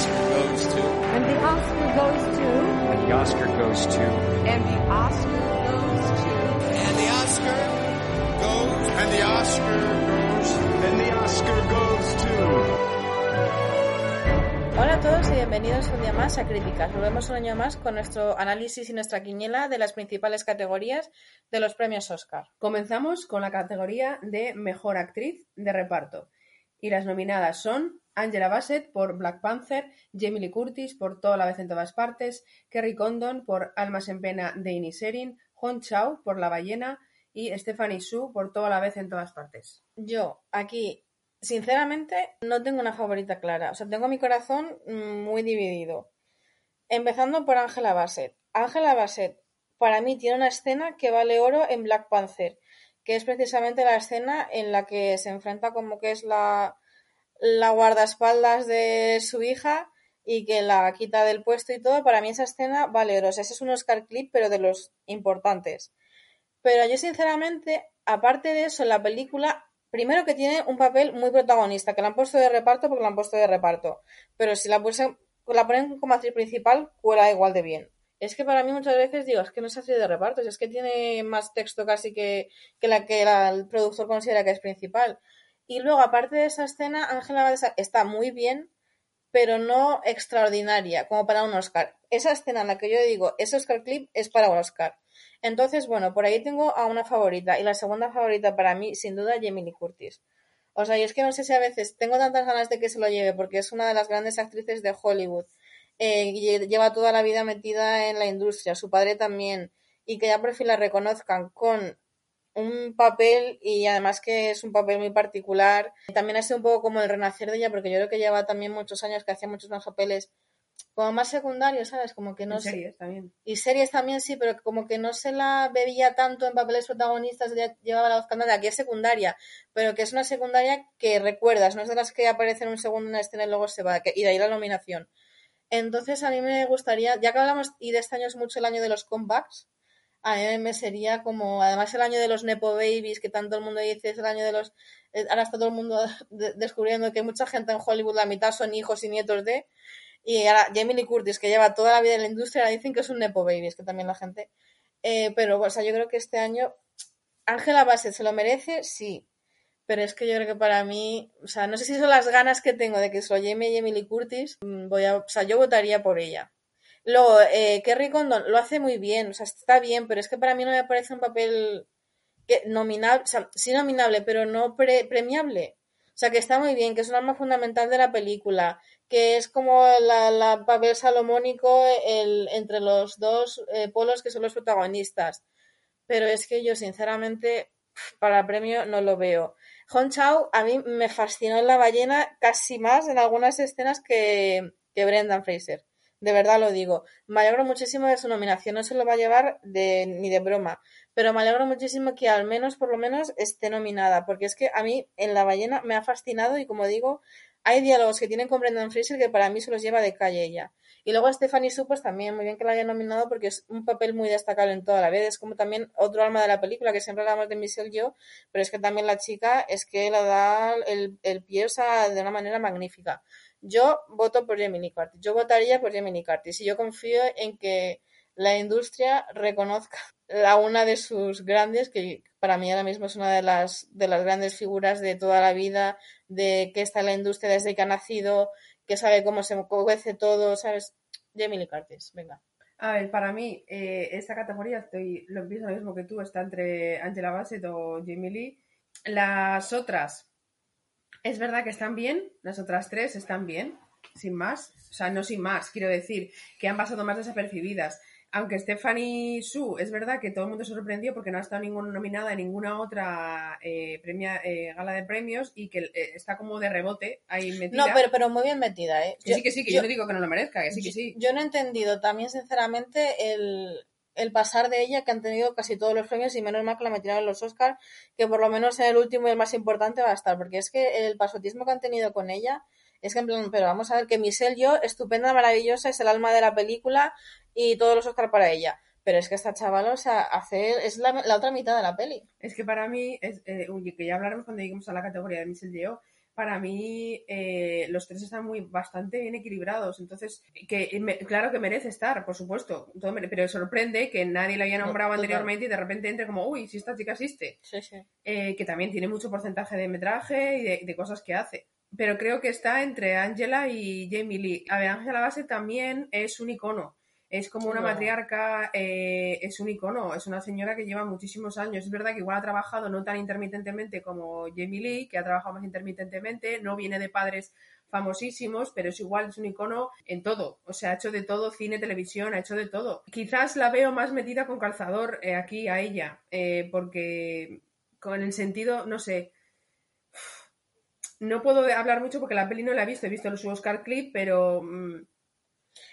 Oscar goes to. And the Oscar goes to. And the Oscar goes to. And the Oscar goes to. And the Oscar goes. And the Oscar goes. And the Oscar goes to. Hola a todos y bienvenidos un día más a Críticas. Volvemos un año más con nuestro análisis y nuestra quiniela de las principales categorías de los premios Oscar. Comenzamos con la categoría de Mejor Actriz de Reparto. Y las nominadas son Angela Bassett por Black Panther, Jamie Lee Curtis por Toda la vez en todas partes, Kerry Condon por Almas en pena de Inisherin, Hong Chao por La ballena y Stephanie Su por Toda la vez en todas partes. Yo, aquí, sinceramente, no tengo una favorita clara. O sea, tengo mi corazón mm, muy dividido. Empezando por Angela Bassett. Angela Bassett, para mí, tiene una escena que vale oro en Black Panther, que es precisamente la escena en la que se enfrenta como que es la, la guardaespaldas de su hija y que la quita del puesto y todo. Para mí esa escena vale oro. Ese es un Oscar clip, pero de los importantes. Pero yo, sinceramente, aparte de eso, la película Primero que tiene un papel muy protagonista, que la han puesto de reparto porque la han puesto de reparto. Pero si la, pusen, la ponen como actriz principal, cuela igual de bien. Es que para mí muchas veces digo, es que no es actriz de reparto, es que tiene más texto casi que, que la que el productor considera que es principal. Y luego, aparte de esa escena, Ángela está muy bien, pero no extraordinaria, como para un Oscar. Esa escena en la que yo digo, ese Oscar clip es para un Oscar. Entonces, bueno, por ahí tengo a una favorita. Y la segunda favorita para mí, sin duda, Jamie Lee Curtis. O sea, y es que no sé si a veces tengo tantas ganas de que se lo lleve, porque es una de las grandes actrices de Hollywood. Eh, lleva toda la vida metida en la industria, su padre también, y que ya por fin la reconozcan con un papel y además que es un papel muy particular. También ha sido un poco como el renacer de ella, porque yo creo que lleva también muchos años que hacía muchos más papeles como más secundarios, ¿sabes? Como que no y series también. Y series también sí, pero como que no se la bebía tanto en papeles protagonistas, llevaba la voz cantante, aquí es secundaria, pero que es una secundaria que recuerdas, no es de las que aparece en un segundo en una escena y luego se va, y de ahí la nominación. Entonces a mí me gustaría, ya que hablamos, y de este año es mucho el año de los comebacks, a mí me sería como, además el año de los Nepo Babies, que tanto el mundo dice, es el año de los, eh, ahora está todo el mundo descubriendo que mucha gente en Hollywood, la mitad son hijos y nietos de, y ahora Jamie Lee Curtis, que lleva toda la vida en la industria, dicen que es un Nepo Baby, es que también la gente. Eh, pero, o sea, yo creo que este año Ángela Bassett se lo merece, sí. Pero es que yo creo que para mí, o sea, no sé si son las ganas que tengo de que se lo llame Jamie Lee Curtis, mm, voy a, o sea, yo votaría por ella. Luego, eh, Kerry Condon lo hace muy bien, o sea, está bien, pero es que para mí no me parece un papel que nominable, o sea, sí nominable, pero no premiable. O sea, que está muy bien, que es un arma fundamental de la película, que es como la, papel salomónico entre los dos eh, polos que son los protagonistas. Pero es que yo, sinceramente, para premio no lo veo. Hong Chao a mí me fascinó en La ballena casi más en algunas escenas que, que Brendan Fraser. De verdad lo digo. Me alegro muchísimo de su nominación. No se lo va a llevar de, ni de broma. Pero me alegro muchísimo que al menos, por lo menos, esté nominada. Porque es que a mí en La ballena me ha fascinado y como digo, hay diálogos que tienen con Brendan Fraser que para mí se los lleva de calle ella. Y luego a Stephanie Su, pues también muy bien que la haya nominado porque es un papel muy destacable en toda la vida. Es como también otro alma de la película, que siempre hablamos de Michelle yo, pero es que también la chica es que la da el, el pie, de una manera magnífica. Yo voto por Lee Curtis. Yo votaría por Lee Curtis. Y yo confío en que la industria reconozca a una de sus grandes, que para mí ahora mismo es una de las, de las grandes figuras de toda la vida, de que está en la industria desde que ha nacido, que sabe cómo se cuece todo, ¿sabes? Lee Curtis, venga. A ver, para mí, eh, esta categoría, estoy, lo pienso lo mismo que tú, está entre Angela Bassett o Jamie Lee. Las otras, es verdad que están bien, las otras tres están bien, sin más. O sea, no sin más, quiero decir, que han pasado más desapercibidas aunque Stephanie Su es verdad que todo el mundo se sorprendió porque no ha estado ninguna nominada en ninguna otra eh, premia, eh, gala de premios y que eh, está como de rebote ahí metida. No, pero, pero muy bien metida, ¿eh? sí, que sí, que yo, no digo que no lo merezca, que sí, que sí. Yo no he entendido también, sinceramente, el, el pasar de ella, que han tenido casi todos los premios y menos mal que la metieron en los Oscars, que por lo menos en el último y el más importante va a estar, porque es que el pasotismo que han tenido con ella es que en plan, pero vamos a ver que Michelle yo, estupenda, maravillosa, es el alma de la película y todos los Oscar para ella. Pero es que esta chavala, o sea, hace, es la, otra mitad de la peli. Es que para mí, es, eh, que ya hablaremos cuando lleguemos a la categoría de Michelle Yeoh, para mí eh, los tres están muy bastante bien equilibrados. Entonces, que me- claro que merece estar, por supuesto. todo mere- pero sorprende que nadie había No, nombrado anteriormente y de repente entre como, uy, si esta chica existe. Sí, sí. Eh, que también tiene mucho porcentaje de metraje y de, de cosas que hace. Pero creo que está entre Angela y Jamie Lee. A ver, Angela Bassett también es un icono. Es como una No. matriarca, eh, es un icono, es una señora que lleva muchísimos años. Es verdad que igual ha trabajado no tan intermitentemente como Jamie Lee, que ha trabajado más intermitentemente, no viene de padres famosísimos, pero es igual, es un icono en todo. O sea, ha hecho de todo, cine, televisión, ha hecho de todo. Quizás la veo más metida con calzador eh, aquí a ella, eh, porque con el sentido, no sé. No puedo hablar mucho porque la peli no la he visto, he visto su Oscar clip, pero mm,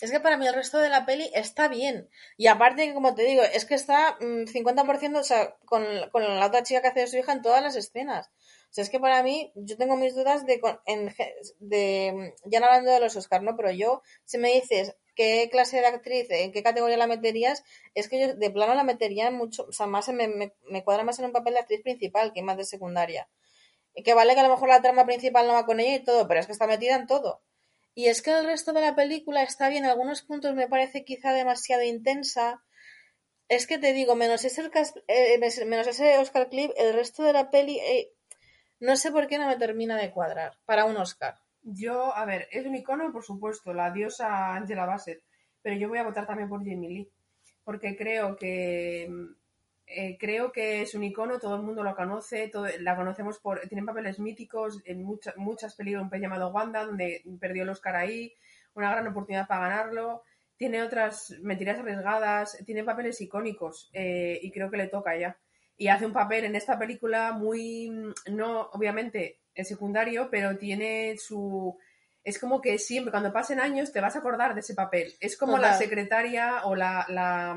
Es que para mí el resto de la peli está bien. Y aparte, como te digo, es que está mm, 50% o sea, con, con la otra chica que hace de su hija en todas las escenas. O sea, es que para mí, yo tengo mis dudas de, en de ya no hablando de los Oscars, ¿no? Pero yo, si me dices qué clase de actriz, en qué categoría la meterías, es que yo de plano la metería mucho, o sea, más me, me, me cuadra más en un papel de actriz principal que más de secundaria. Que vale que a lo mejor la trama principal no va con ella y todo, pero es que está metida en todo. Y es que el resto de la película está bien, en algunos puntos me parece quizá demasiado intensa. Es que te digo, menos ese, eh, menos ese Oscar clip, el resto de la peli, eh, no sé por qué no me termina de cuadrar para un Oscar. yo, a ver, es un icono, por supuesto, la diosa Angela Bassett, pero yo voy a votar también por Jamie Lee, porque creo que mm, eh, creo que es un icono, todo el mundo lo conoce, todo- la conocemos por, tiene papeles míticos en muchas muchas películas, un pez llamado Wanda, donde perdió el Oscar ahí, una gran oportunidad para ganarlo, tiene otras mentiras arriesgadas, tiene papeles icónicos eh, y creo que le toca ya. Y hace un papel en esta película muy, mm, no, obviamente, es secundario, pero tiene su... Es como que siempre, cuando pasen años, te vas a acordar de ese papel. Es como la Total. secretaria o la, la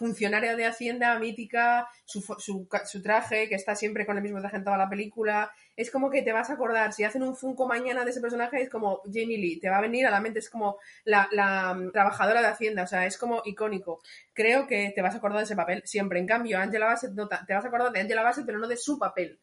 funcionaria de Hacienda mítica, su, su, su traje, que está siempre con el mismo traje en toda la película. Es como que te vas a acordar, si hacen un Funko mañana de ese personaje, es como Jamie Lee, te va a venir a la mente, es como la, mm, trabajadora de Hacienda, o sea, es como icónico. Creo que te vas a acordar de ese papel siempre. En cambio, Angela Bassett, no te vas a acordar de Angela Bassett, pero no de su papel.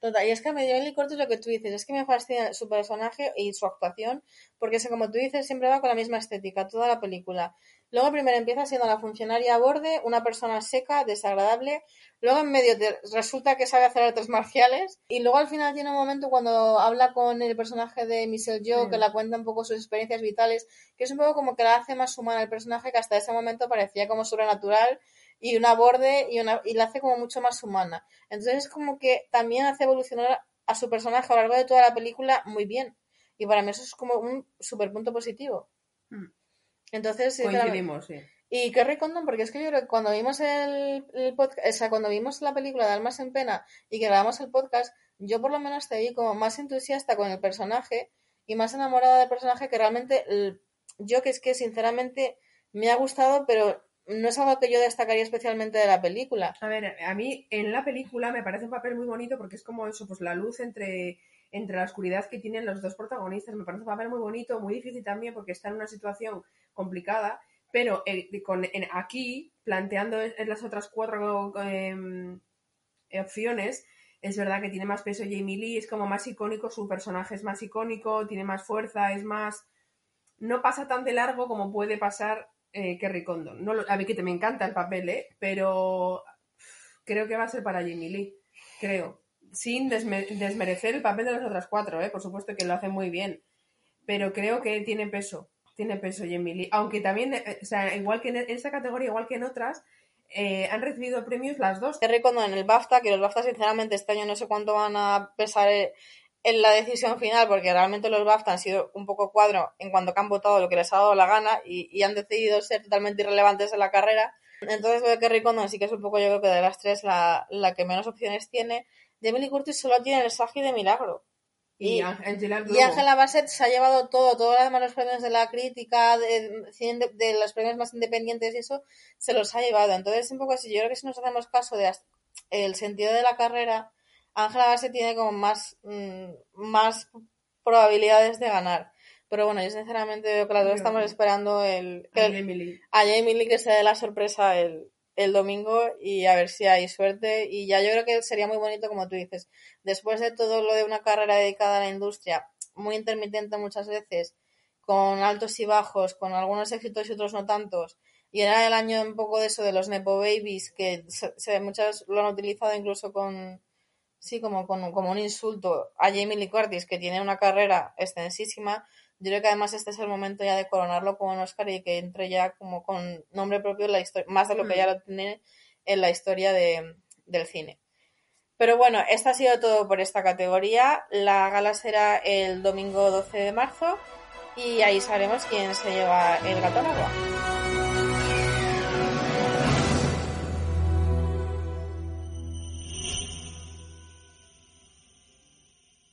Total, y es que a y corto es lo que tú dices, es que me fascina su personaje y su actuación, porque como tú dices, siempre va con la misma estética, toda la película. Luego primero empieza siendo la funcionaria a borde, una persona seca, desagradable, luego en medio te- resulta que sabe hacer artes marciales, y luego al final tiene un momento cuando habla con el personaje de Michelle Yeoh, Mm. que le cuenta un poco sus experiencias vitales, que es un poco como que la hace más humana el personaje, que hasta ese momento parecía como sobrenatural, y una borde, y, una, y la hace como mucho más humana. Entonces es como que también hace evolucionar a su personaje a lo largo de toda la película muy bien. Y para mí eso es como un super punto positivo. Mm. Entonces. Coincidimos, sí. Y Kerry Condon, porque es que yo creo que cuando vimos el, el podcast, o sea, cuando vimos la película de Almas en Pena y que grabamos el podcast, yo por lo menos te vi como más entusiasta con el personaje y más enamorada del personaje que realmente el- yo que es que sinceramente me ha gustado, pero no es algo que yo destacaría especialmente de la película. A ver, a mí en la película me parece un papel muy bonito porque es como eso, pues la luz entre, entre la oscuridad que tienen los dos protagonistas. Me parece un papel muy bonito, muy difícil también porque está en una situación complicada, pero eh, aquí, planteando en las otras cuatro em, opciones, es verdad que tiene más peso Jamie Lee, es como más icónico, su personaje es más icónico, tiene más fuerza, es más... No pasa tan de largo como puede pasar eh, Kerry Condon. No a ver, que te me encanta el papel, ¿eh? Pero creo que va a ser para Jamie Lee, creo. Sin desme- desmerecer el papel de las otras cuatro, ¿eh? Por supuesto que lo hace muy bien. Pero creo que tiene peso, tiene peso Jamie Lee. Aunque también, eh, o sea, igual que en esta categoría, igual que en otras, eh, han recibido premios las dos. Kerry Condon en el BAFTA, que los BAFTA sinceramente este año no sé cuánto van a pesar eh, en la decisión final, porque realmente los BAFTA han sido un poco cuadro en cuanto que han votado lo que les ha dado la gana y han decidido ser totalmente irrelevantes en la carrera. Entonces, de Kerry Condon sí que es un poco, yo creo que de las tres, la, la que menos opciones tiene. Jamie Lee Curtis solo tiene el Sagi de milagro. Y, Y- Ang- Angela Y Globo. Angela Bassett se ha llevado todo, todos los demás los premios de la crítica, de, de, de los premios más independientes y eso, se los ha llevado. Entonces, un poco así, yo creo que si nos hacemos caso de as- el sentido de la carrera, Angela Bassett tiene como más, mm, más probabilidades de ganar. Pero bueno, yo sinceramente veo que las dos estamos esperando el, A Lee. a que se dé la sorpresa el, el domingo y a ver si hay suerte. Y ya yo creo que sería muy bonito, como tú dices, después de todo lo de una carrera dedicada a la industria, muy intermitente muchas veces, con altos y bajos, con algunos éxitos y otros no tantos. Y era el año un poco de eso de los Nepo Babies, que se, se- muchas lo han utilizado incluso con, sí, como, con, como un insulto a Jamie Lee Curtis, que tiene una carrera extensísima. Yo creo que además este es el momento ya de coronarlo como un Oscar y que entre ya como con nombre propio en la historia, más de lo que Mm. ya lo tiene en la historia de, del cine. Pero bueno, esto ha sido todo por esta categoría. La gala será el domingo 12 de marzo y ahí sabremos quién se lleva el gato al agua.